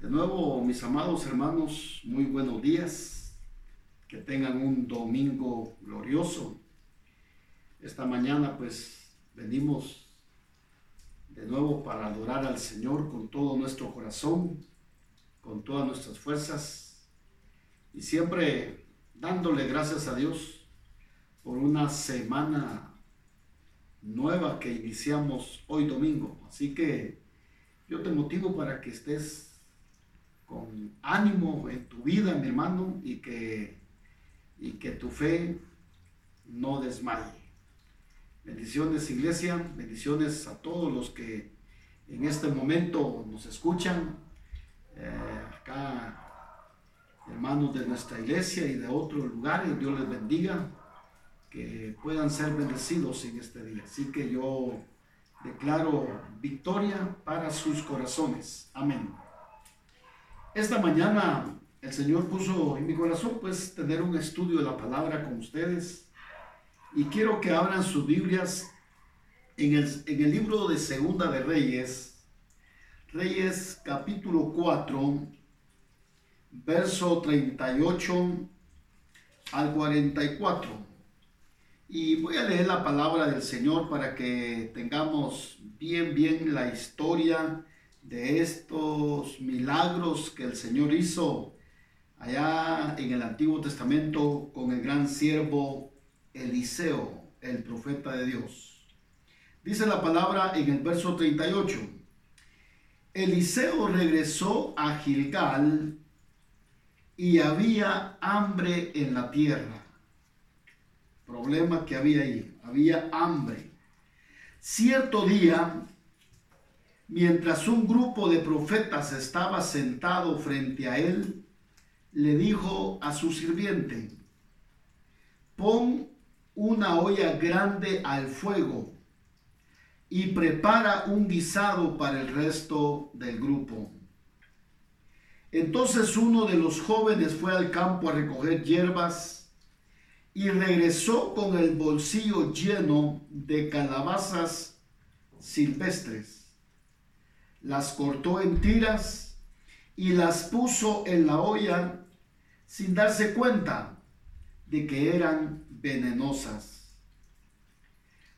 De nuevo, mis amados hermanos, muy buenos días. Que tengan un domingo glorioso. Esta mañana pues venimos de nuevo para adorar al Señor con todo nuestro corazón, con todas nuestras fuerzas y siempre dándole gracias a Dios por una semana nueva que iniciamos hoy domingo. Así que yo te motivo para que estés con ánimo en tu vida, mi hermano, y que, y que tu fe no desmaye. Bendiciones, iglesia, bendiciones a todos los que en este momento nos escuchan. Eh, acá, hermanos de nuestra iglesia y de otros lugares, Dios les bendiga, que puedan ser bendecidos en este día. Así que yo declaro victoria para sus corazones. Amén. Esta mañana el Señor puso en mi corazón pues tener un estudio de la palabra con ustedes y quiero que abran sus Biblias en el, en el libro de Segunda de Reyes, Reyes capítulo 4, verso 38 al 44. Y voy a leer la palabra del Señor para que tengamos bien, bien la historia de estos milagros que el Señor hizo allá en el Antiguo Testamento con el gran siervo Eliseo, el profeta de Dios. Dice la palabra en el verso 38. Eliseo regresó a Gilgal y había hambre en la tierra. Problema que había ahí, había hambre. Cierto día Mientras un grupo de profetas estaba sentado frente a él, le dijo a su sirviente, pon una olla grande al fuego y prepara un guisado para el resto del grupo. Entonces uno de los jóvenes fue al campo a recoger hierbas y regresó con el bolsillo lleno de calabazas silvestres las cortó en tiras y las puso en la olla sin darse cuenta de que eran venenosas.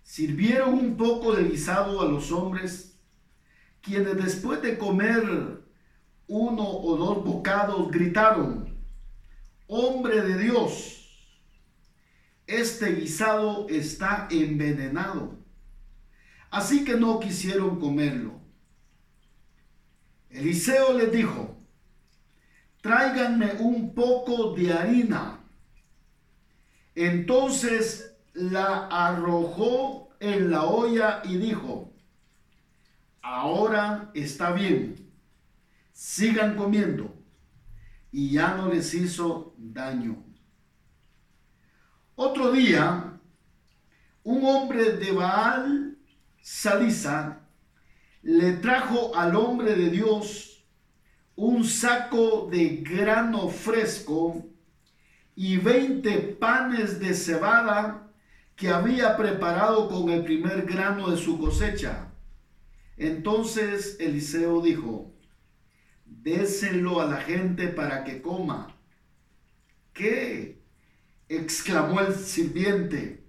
Sirvieron un poco de guisado a los hombres, quienes después de comer uno o dos bocados gritaron, hombre de Dios, este guisado está envenenado. Así que no quisieron comerlo. Eliseo les dijo, tráiganme un poco de harina. Entonces la arrojó en la olla y dijo, ahora está bien, sigan comiendo. Y ya no les hizo daño. Otro día, un hombre de Baal, Salisa, le trajo al hombre de Dios un saco de grano fresco y veinte panes de cebada que había preparado con el primer grano de su cosecha. Entonces Eliseo dijo, déselo a la gente para que coma. ¿Qué? exclamó el sirviente.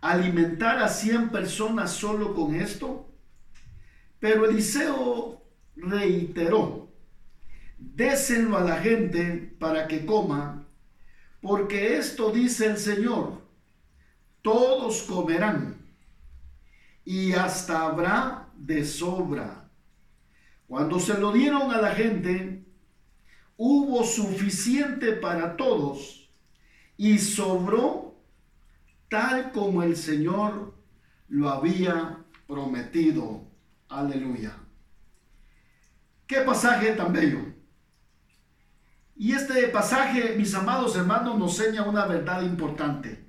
¿Alimentar a cien personas solo con esto? Pero Eliseo reiteró, désenlo a la gente para que coma, porque esto dice el Señor, todos comerán y hasta habrá de sobra. Cuando se lo dieron a la gente, hubo suficiente para todos y sobró tal como el Señor lo había prometido. Aleluya. Qué pasaje tan bello. Y este pasaje, mis amados hermanos, nos enseña una verdad importante.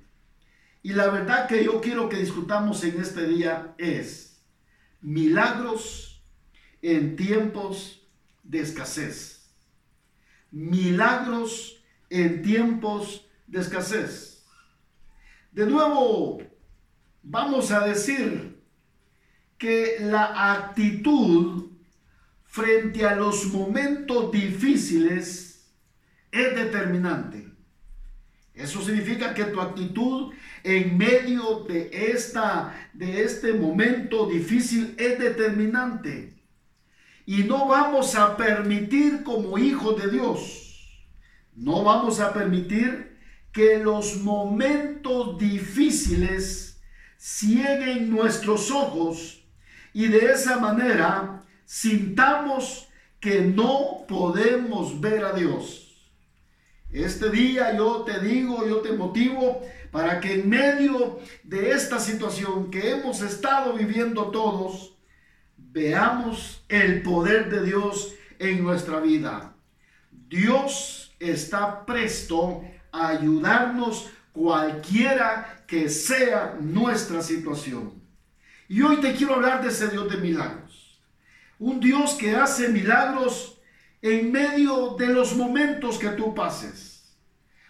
Y la verdad que yo quiero que discutamos en este día es milagros en tiempos de escasez. Milagros en tiempos de escasez. De nuevo, vamos a decir que la actitud frente a los momentos difíciles es determinante. Eso significa que tu actitud en medio de, esta, de este momento difícil es determinante. Y no vamos a permitir como hijos de Dios, no vamos a permitir que los momentos difíciles cieguen nuestros ojos y de esa manera sintamos que no podemos ver a Dios. Este día yo te digo, yo te motivo para que en medio de esta situación que hemos estado viviendo todos, veamos el poder de Dios en nuestra vida. Dios está presto a ayudarnos cualquiera que sea nuestra situación. Y hoy te quiero hablar de ese Dios de milagros. Un Dios que hace milagros en medio de los momentos que tú pases.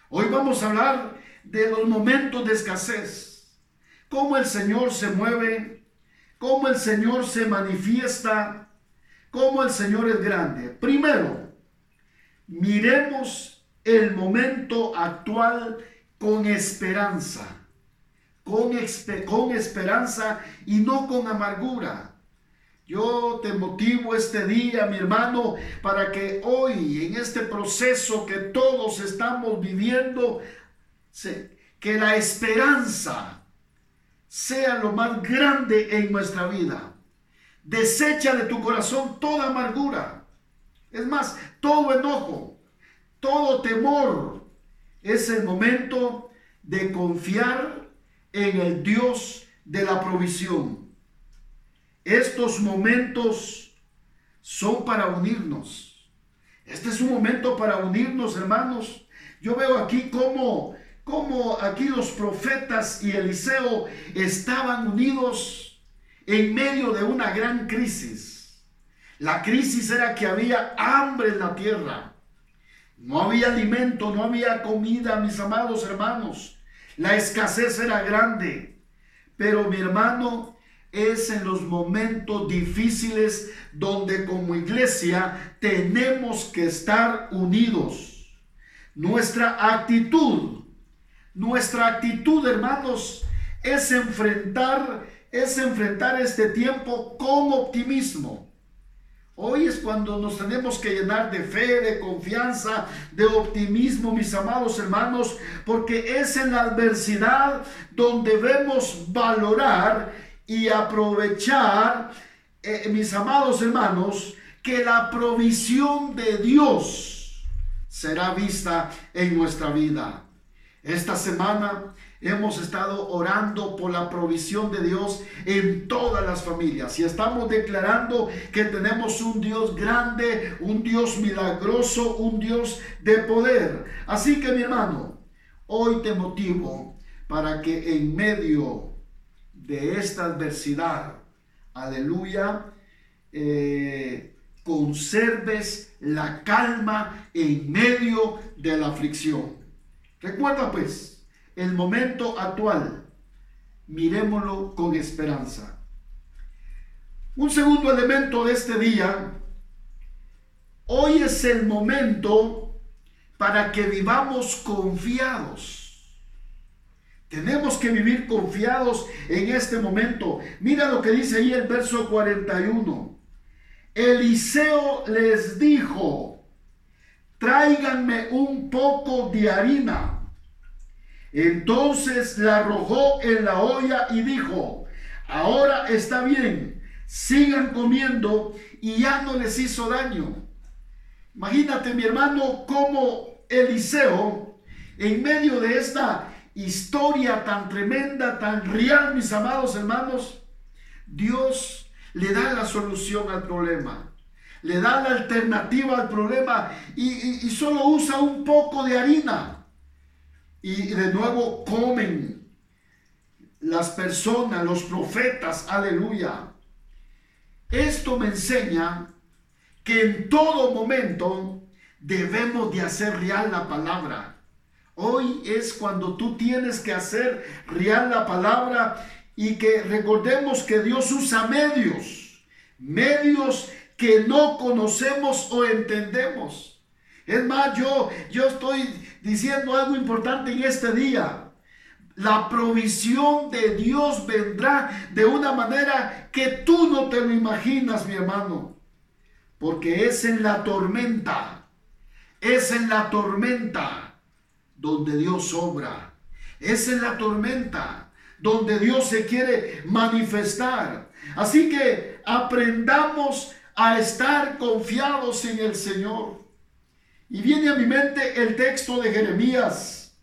Hoy vamos a hablar de los momentos de escasez. Cómo el Señor se mueve, cómo el Señor se manifiesta, cómo el Señor es grande. Primero, miremos el momento actual con esperanza con, con esperanza y no con amargura. Yo te motivo este día, mi hermano, para que hoy, en este proceso que todos estamos viviendo, que la esperanza sea lo más grande en nuestra vida. Desecha de tu corazón toda amargura. Es más, todo enojo, todo temor. Es el momento de confiar en el Dios de la provisión. Estos momentos son para unirnos. Este es un momento para unirnos, hermanos. Yo veo aquí cómo, cómo aquí los profetas y Eliseo estaban unidos en medio de una gran crisis. La crisis era que había hambre en la tierra. No había alimento, no había comida, mis amados hermanos. La escasez era grande, pero mi hermano, es en los momentos difíciles donde como iglesia tenemos que estar unidos. Nuestra actitud, nuestra actitud, hermanos, es enfrentar, es enfrentar este tiempo con optimismo. Hoy es cuando nos tenemos que llenar de fe, de confianza, de optimismo, mis amados hermanos, porque es en la adversidad donde debemos valorar y aprovechar, eh, mis amados hermanos, que la provisión de Dios será vista en nuestra vida. Esta semana hemos estado orando por la provisión de Dios en todas las familias y estamos declarando que tenemos un Dios grande, un Dios milagroso, un Dios de poder. Así que mi hermano, hoy te motivo para que en medio de esta adversidad, aleluya, eh, conserves la calma en medio de la aflicción. Recuerda pues, el momento actual, miremoslo con esperanza. Un segundo elemento de este día, hoy es el momento para que vivamos confiados. Tenemos que vivir confiados en este momento. Mira lo que dice ahí el verso 41. Eliseo les dijo, tráiganme un poco de harina entonces la arrojó en la olla y dijo, ahora está bien, sigan comiendo y ya no les hizo daño. Imagínate mi hermano cómo Eliseo, en medio de esta historia tan tremenda, tan real, mis amados hermanos, Dios le da la solución al problema. Le da la alternativa al problema y, y solo usa un poco de harina y de nuevo comen las personas, los profetas, aleluya. Esto me enseña que en todo momento debemos de hacer real la palabra. Hoy es cuando tú tienes que hacer real la palabra y que recordemos que Dios usa medios, medios que no conocemos o entendemos. Es más, yo, yo estoy diciendo algo importante en este día. La provisión de Dios vendrá de una manera que tú no te lo imaginas, mi hermano. Porque es en la tormenta, es en la tormenta donde Dios obra. Es en la tormenta donde Dios se quiere manifestar. Así que aprendamos a estar confiados en el Señor. Y viene a mi mente el texto de Jeremías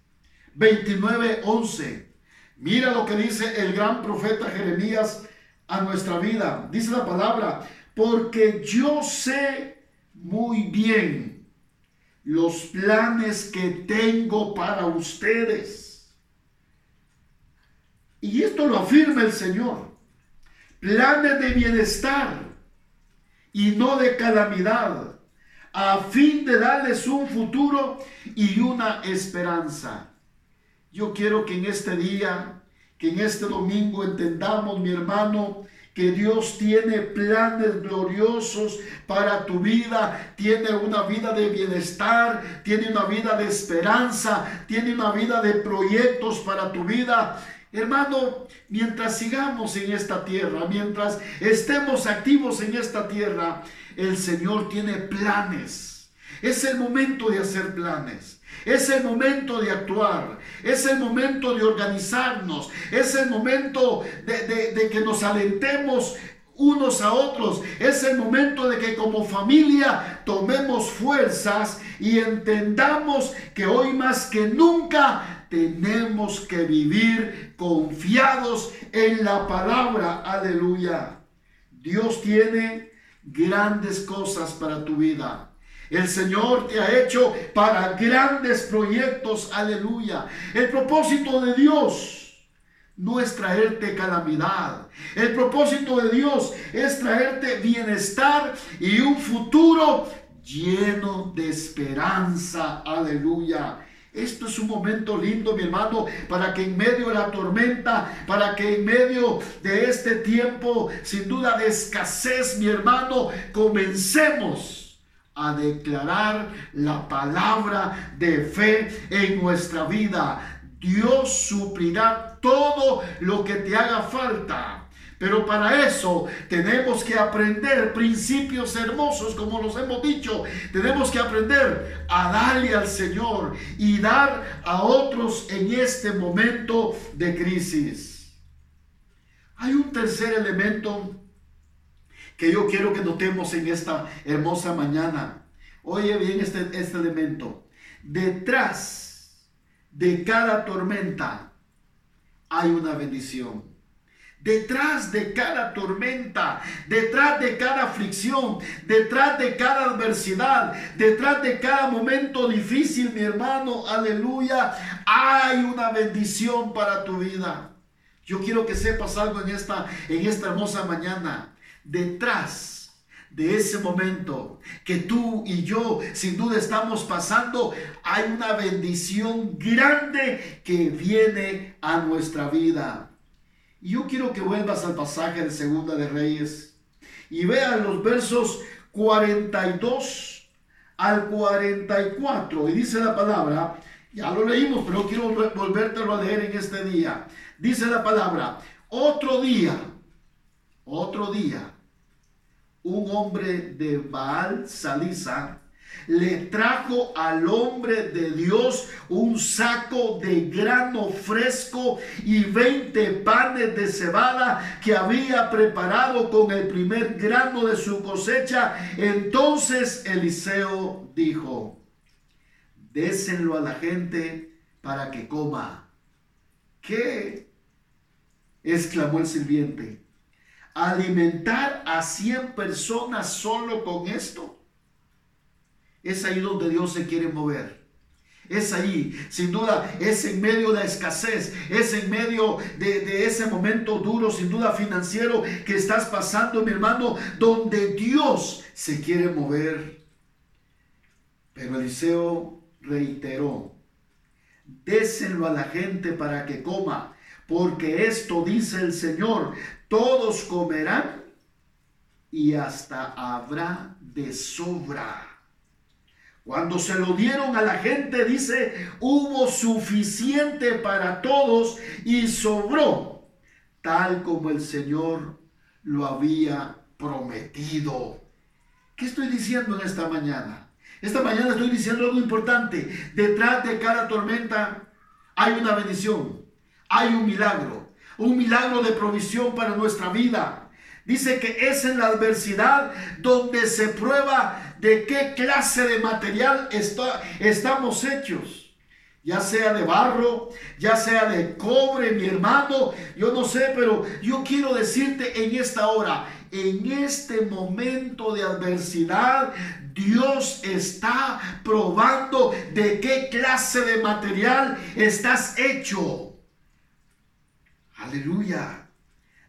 29, 11. Mira lo que dice el gran profeta Jeremías a nuestra vida. Dice la palabra, porque yo sé muy bien los planes que tengo para ustedes. Y esto lo afirma el Señor. Planes de bienestar y no de calamidad, a fin de darles un futuro y una esperanza. Yo quiero que en este día, que en este domingo entendamos, mi hermano, que Dios tiene planes gloriosos para tu vida, tiene una vida de bienestar, tiene una vida de esperanza, tiene una vida de proyectos para tu vida Hermano, mientras sigamos en esta tierra, mientras estemos activos en esta tierra, el Señor tiene planes. Es el momento de hacer planes. Es el momento de actuar, es el momento de organizarnos, es el momento de, que nos alentemos unos a otros. Es el momento de que como familia tomemos fuerzas y entendamos que hoy más que nunca tenemos que vivir confiados en la palabra. Aleluya. Dios tiene grandes cosas para tu vida. El Señor te ha hecho para grandes proyectos. Aleluya. El propósito de Dios no es traerte calamidad. El propósito de Dios es traerte bienestar y un futuro lleno de esperanza. Aleluya. Esto es un momento lindo, mi hermano, para que en medio de la tormenta, para que en medio de este tiempo, sin duda de escasez, mi hermano, comencemos a declarar la palabra de fe en nuestra vida. Dios suplirá todo lo que te haga falta. Pero para eso tenemos que aprender principios hermosos, como los hemos dicho. Tenemos que aprender a darle al Señor y dar a otros en este momento de crisis. Hay un tercer elemento que yo quiero que notemos en esta hermosa mañana. Oye bien este, este elemento. Detrás de cada tormenta hay una bendición. Detrás de cada tormenta, detrás de cada aflicción, detrás de cada adversidad, detrás de cada momento difícil, mi hermano, aleluya, hay una bendición para tu vida. Yo quiero que sepas algo en esta, en esta hermosa mañana. Detrás de ese momento que tú y yo sin duda estamos pasando, hay una bendición grande que viene a nuestra vida. Y yo quiero que vuelvas al pasaje de Segunda de Reyes y vean los versos 42 al 44. Y dice la palabra, ya lo leímos, pero quiero volvértelo a leer en este día. Dice la palabra, otro día, otro día, un hombre de Baal Salisa le trajo al hombre de Dios un saco de grano fresco y 20 panes de cebada que había preparado con el primer grano de su cosecha. Entonces Eliseo dijo, désenlo a la gente para que coma. ¿Qué? exclamó el sirviente. ¿Alimentar a 100 personas solo con esto? Es ahí donde Dios se quiere mover. Es ahí, sin duda, es en medio de la escasez, es en medio de, ese momento duro, sin duda financiero que estás pasando, mi hermano, donde Dios se quiere mover. Pero Eliseo reiteró, désenlo a la gente para que coma, porque esto dice el Señor, todos comerán y hasta habrá de sobra. Cuando se lo dieron a la gente, dice, hubo suficiente para todos y sobró, tal como el Señor lo había prometido. ¿Qué estoy diciendo en esta mañana? Esta mañana estoy diciendo algo importante. Detrás de cada tormenta hay una bendición, hay un milagro, un milagro de provisión para nuestra vida. Dice que es en la adversidad donde se prueba de qué clase de material estamos hechos. Ya sea de barro, ya sea de cobre, mi hermano, yo no sé, pero yo quiero decirte en esta hora, en este momento de adversidad, Dios está probando de qué clase de material estás hecho. Aleluya.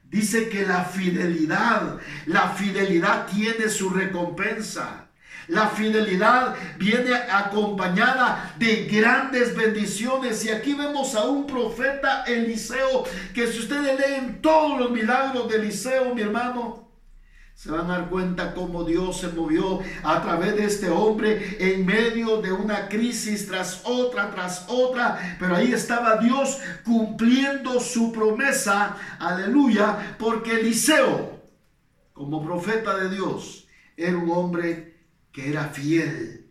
Dice que la fidelidad, la fidelidad tiene su recompensa. La fidelidad viene acompañada de grandes bendiciones. Y aquí vemos a un profeta Eliseo, que si ustedes leen todos los milagros de Eliseo, mi hermano, se van a dar cuenta cómo Dios se movió a través de este hombre en medio de una crisis tras otra, tras otra. Pero ahí estaba Dios cumpliendo su promesa, aleluya, porque Eliseo, como profeta de Dios, era un hombre que era fiel.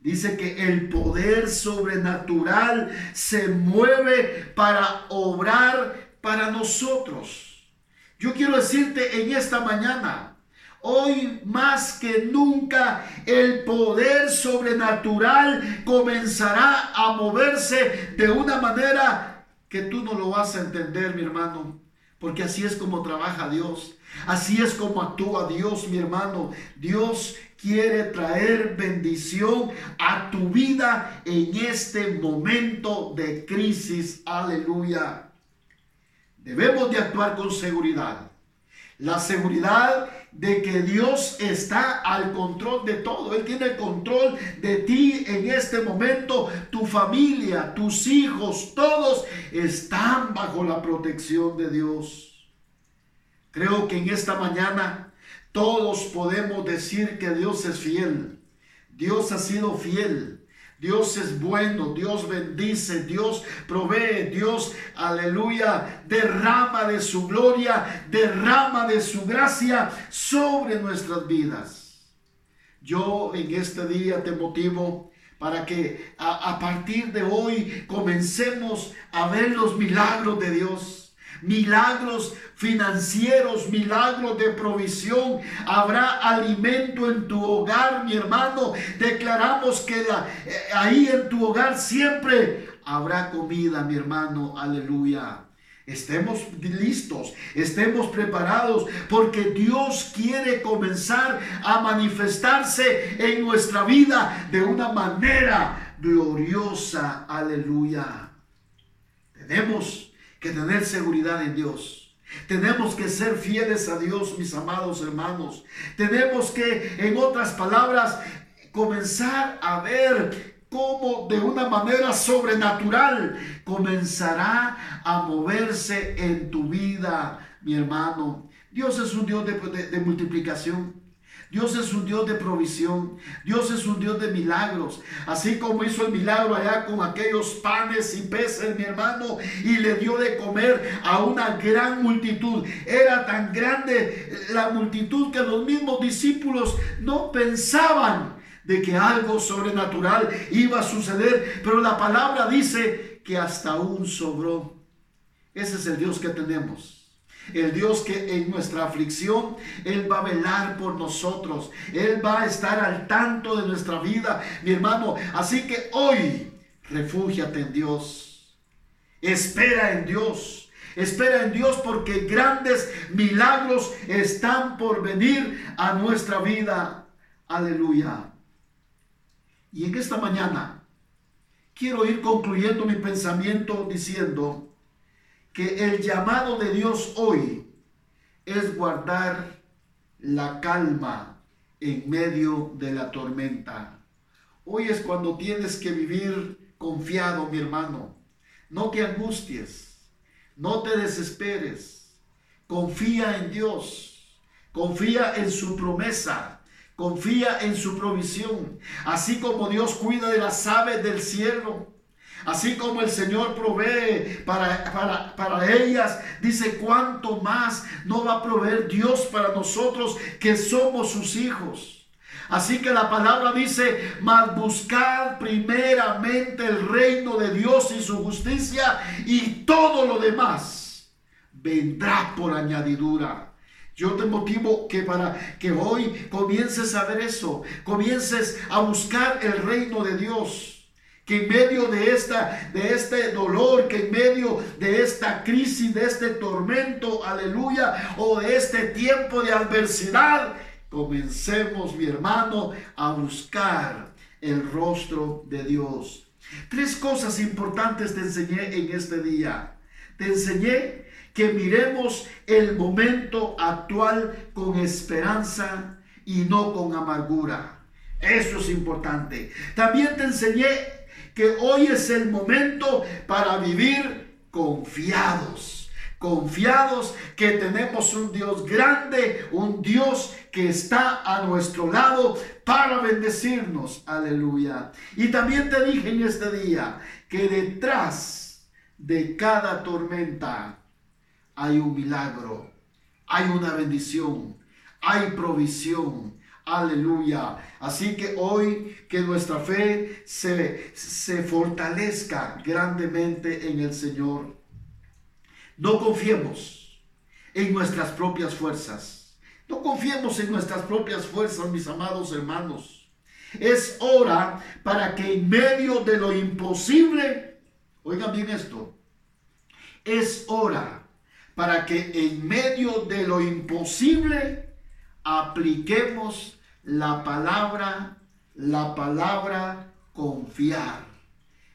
Dice que el poder sobrenatural se mueve para obrar para nosotros. Yo quiero decirte en esta mañana, Hoy más que nunca el poder sobrenatural comenzará a moverse de una manera que tú no lo vas a entender, mi hermano. Porque así es como trabaja Dios. Así es como actúa Dios, mi hermano. Dios quiere traer bendición a tu vida en este momento de crisis. Aleluya. Debemos de actuar con seguridad. La seguridad de que Dios está al control de todo. Él tiene el control de ti en este momento. Tu familia, tus hijos, todos están bajo la protección de Dios. Creo que en esta mañana todos podemos decir que Dios es fiel. Dios ha sido fiel. Dios es bueno, Dios bendice, Dios provee, Dios, aleluya, derrama de su gloria, derrama de su gracia sobre nuestras vidas. Yo en este día te motivo para que a, a partir de hoy comencemos a ver los milagros de Dios milagros financieros, milagros de provisión. Habrá alimento en tu hogar, mi hermano. Declaramos que eh, ahí en tu hogar siempre habrá comida, mi hermano. Aleluya. Estemos listos, estemos preparados, porque Dios quiere comenzar a manifestarse en nuestra vida de una manera gloriosa. Aleluya. Tenemos que tener seguridad en Dios. Tenemos que ser fieles a Dios, mis amados hermanos. Tenemos que, en otras palabras, comenzar a ver cómo de una manera sobrenatural comenzará a moverse en tu vida, mi hermano. Dios es un Dios de, de multiplicación. Dios es un Dios de provisión. Dios es un Dios de milagros. Así como hizo el milagro allá con aquellos panes y peces, mi hermano, y le dio de comer a una gran multitud. Era tan grande la multitud que los mismos discípulos no pensaban de que algo sobrenatural iba a suceder. Pero la palabra dice que hasta un sobró. Ese es el Dios que tenemos. El Dios que en nuestra aflicción, Él va a velar por nosotros. Él va a estar al tanto de nuestra vida, mi hermano. Así que hoy, refúgiate en Dios. Espera en Dios. Espera en Dios porque grandes milagros están por venir a nuestra vida. Aleluya. Y en esta mañana quiero ir concluyendo mi pensamiento diciendo, que el llamado de Dios hoy es guardar la calma en medio de la tormenta. Hoy es cuando tienes que vivir confiado, mi hermano. No te angusties, no te desesperes. Confía en Dios. confía en su promesa. Confía en su provisión. Así como Dios cuida de las aves del cielo. Así como el Señor provee para, para, para, ellas, dice cuánto más no va a proveer Dios para nosotros que somos sus hijos. Así que la palabra dice, mas buscar primeramente el reino de Dios y su justicia y todo lo demás vendrá por añadidura. Yo te motivo que para que hoy comiences a ver eso, comiences a buscar el reino de Dios. Que en medio de, esta, de este dolor, que en medio de esta crisis, de este tormento, aleluya, o de este tiempo de adversidad, comencemos, mi hermano, a buscar el rostro de Dios. Tres cosas importantes te enseñé en este día. Te enseñé que miremos el momento actual con esperanza y no con amargura. Eso es importante. También te enseñé que hoy es el momento para vivir confiados. Confiados que tenemos un Dios grande, un Dios que está a nuestro lado para bendecirnos. Aleluya. Y también te dije en este día que detrás de cada tormenta hay un milagro, hay una bendición, hay provisión. Aleluya. Así que hoy que nuestra fe se, se fortalezca grandemente en el Señor. No confiemos en nuestras propias fuerzas. No confiemos en nuestras propias fuerzas, mis amados hermanos. Es hora para que en medio de lo imposible, oigan bien esto, es hora para que en medio de lo imposible apliquemos la palabra, la palabra confiar.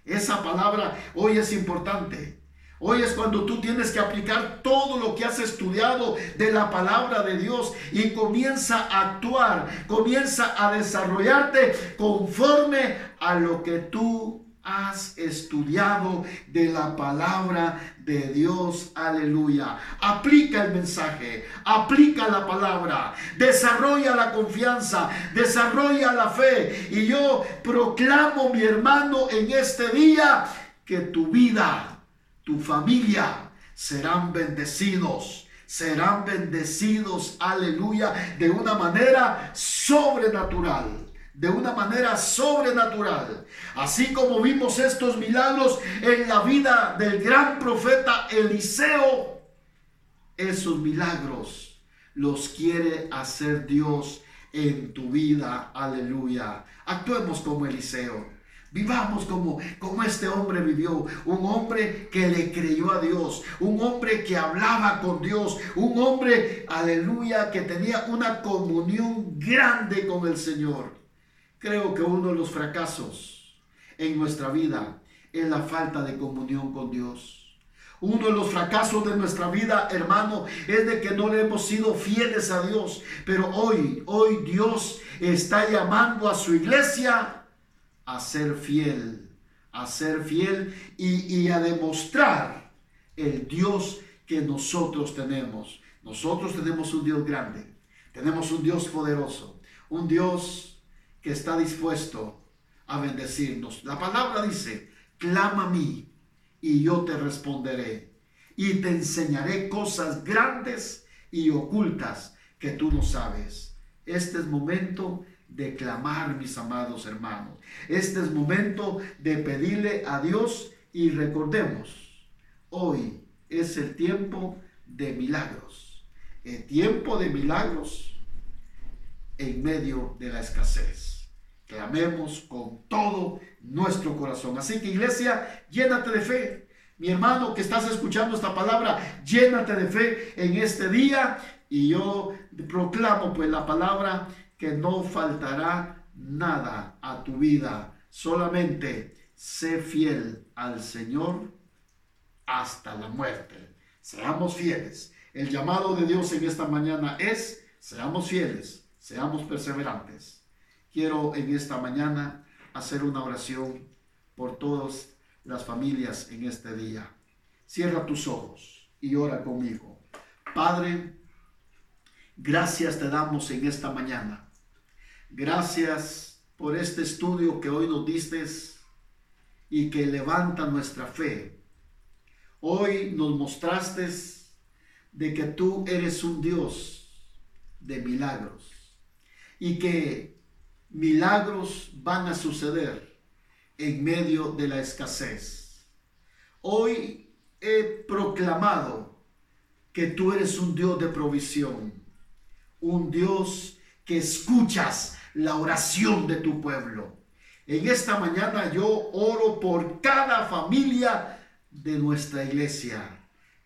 Esa palabra hoy es importante. Hoy es cuando tú tienes que aplicar todo lo que has estudiado de la palabra de Dios y comienza a actuar, comienza a desarrollarte conforme a lo que tú has estudiado de la palabra de Dios. Aleluya. Aplica el mensaje, aplica la palabra, desarrolla la confianza, desarrolla la fe. Y yo proclamo, mi hermano, en este día que tu vida, tu familia serán bendecidos serán bendecidos, aleluya, de una manera sobrenatural de una manera sobrenatural. Así como vimos estos milagros en la vida del gran profeta Eliseo, esos milagros los quiere hacer Dios en tu vida. Aleluya. Actuemos como Eliseo. Vivamos como, como este hombre vivió, un hombre que le creyó a Dios, un hombre que hablaba con Dios, un hombre, aleluya, que tenía una comunión grande con el Señor. Creo que uno de los fracasos en nuestra vida es la falta de comunión con Dios. Uno de los fracasos de nuestra vida, hermano, es de que no le hemos sido fieles a Dios. Pero hoy, hoy Dios está llamando a su iglesia a ser fiel, a ser fiel y, y a demostrar el Dios que nosotros tenemos. Nosotros tenemos un Dios grande, tenemos un Dios poderoso, un Dios que está dispuesto a bendecirnos. La palabra dice, clama a mí y yo te responderé y te enseñaré cosas grandes y ocultas que tú no sabes. Este es momento de clamar, mis amados hermanos. Este es momento de pedirle a Dios y recordemos, hoy es el tiempo de milagros. El tiempo de milagros en medio de la escasez clamemos con todo nuestro corazón. Así que iglesia, llénate de fe. Mi hermano que estás escuchando esta palabra, llénate de fe en este día y yo proclamo pues la palabra que no faltará nada a tu vida. Solamente sé fiel al Señor hasta la muerte. Seamos fieles. El llamado de Dios en esta mañana es, seamos fieles, seamos perseverantes quiero en esta mañana hacer una oración por todas las familias en este día. Cierra tus ojos y ora conmigo. Padre, Gracias te damos en esta mañana. Gracias por este estudio que hoy nos diste y que levanta nuestra fe. Hoy nos mostraste de que tú eres un Dios de milagros y que milagros van a suceder en medio de la escasez. Hoy he proclamado que tú eres un Dios de provisión, un Dios que escuchas la oración de tu pueblo. En esta mañana yo oro por cada familia de nuestra iglesia.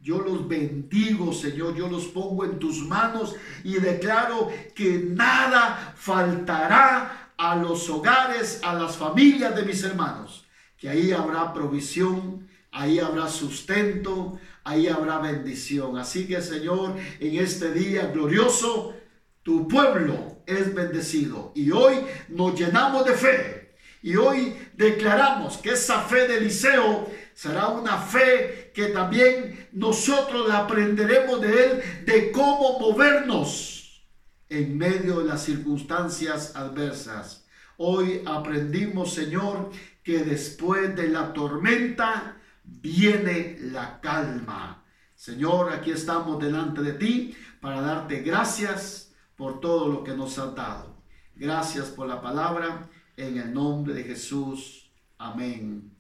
Yo los bendigo, Señor, yo los pongo en tus manos y declaro que nada faltará a los hogares, a las familias de mis hermanos, que ahí habrá provisión, ahí habrá sustento, ahí habrá bendición. Así que, Señor, en este día glorioso, tu pueblo es bendecido. Y hoy nos llenamos de fe. Y hoy declaramos que esa fe de Eliseo será una fe que también nosotros aprenderemos de él, de cómo movernos en medio de las circunstancias adversas. Hoy aprendimos, Señor, que después de la tormenta viene la calma. Señor, aquí estamos delante de ti para darte gracias por todo lo que nos has dado. Gracias por la palabra en el nombre de Jesús. Amén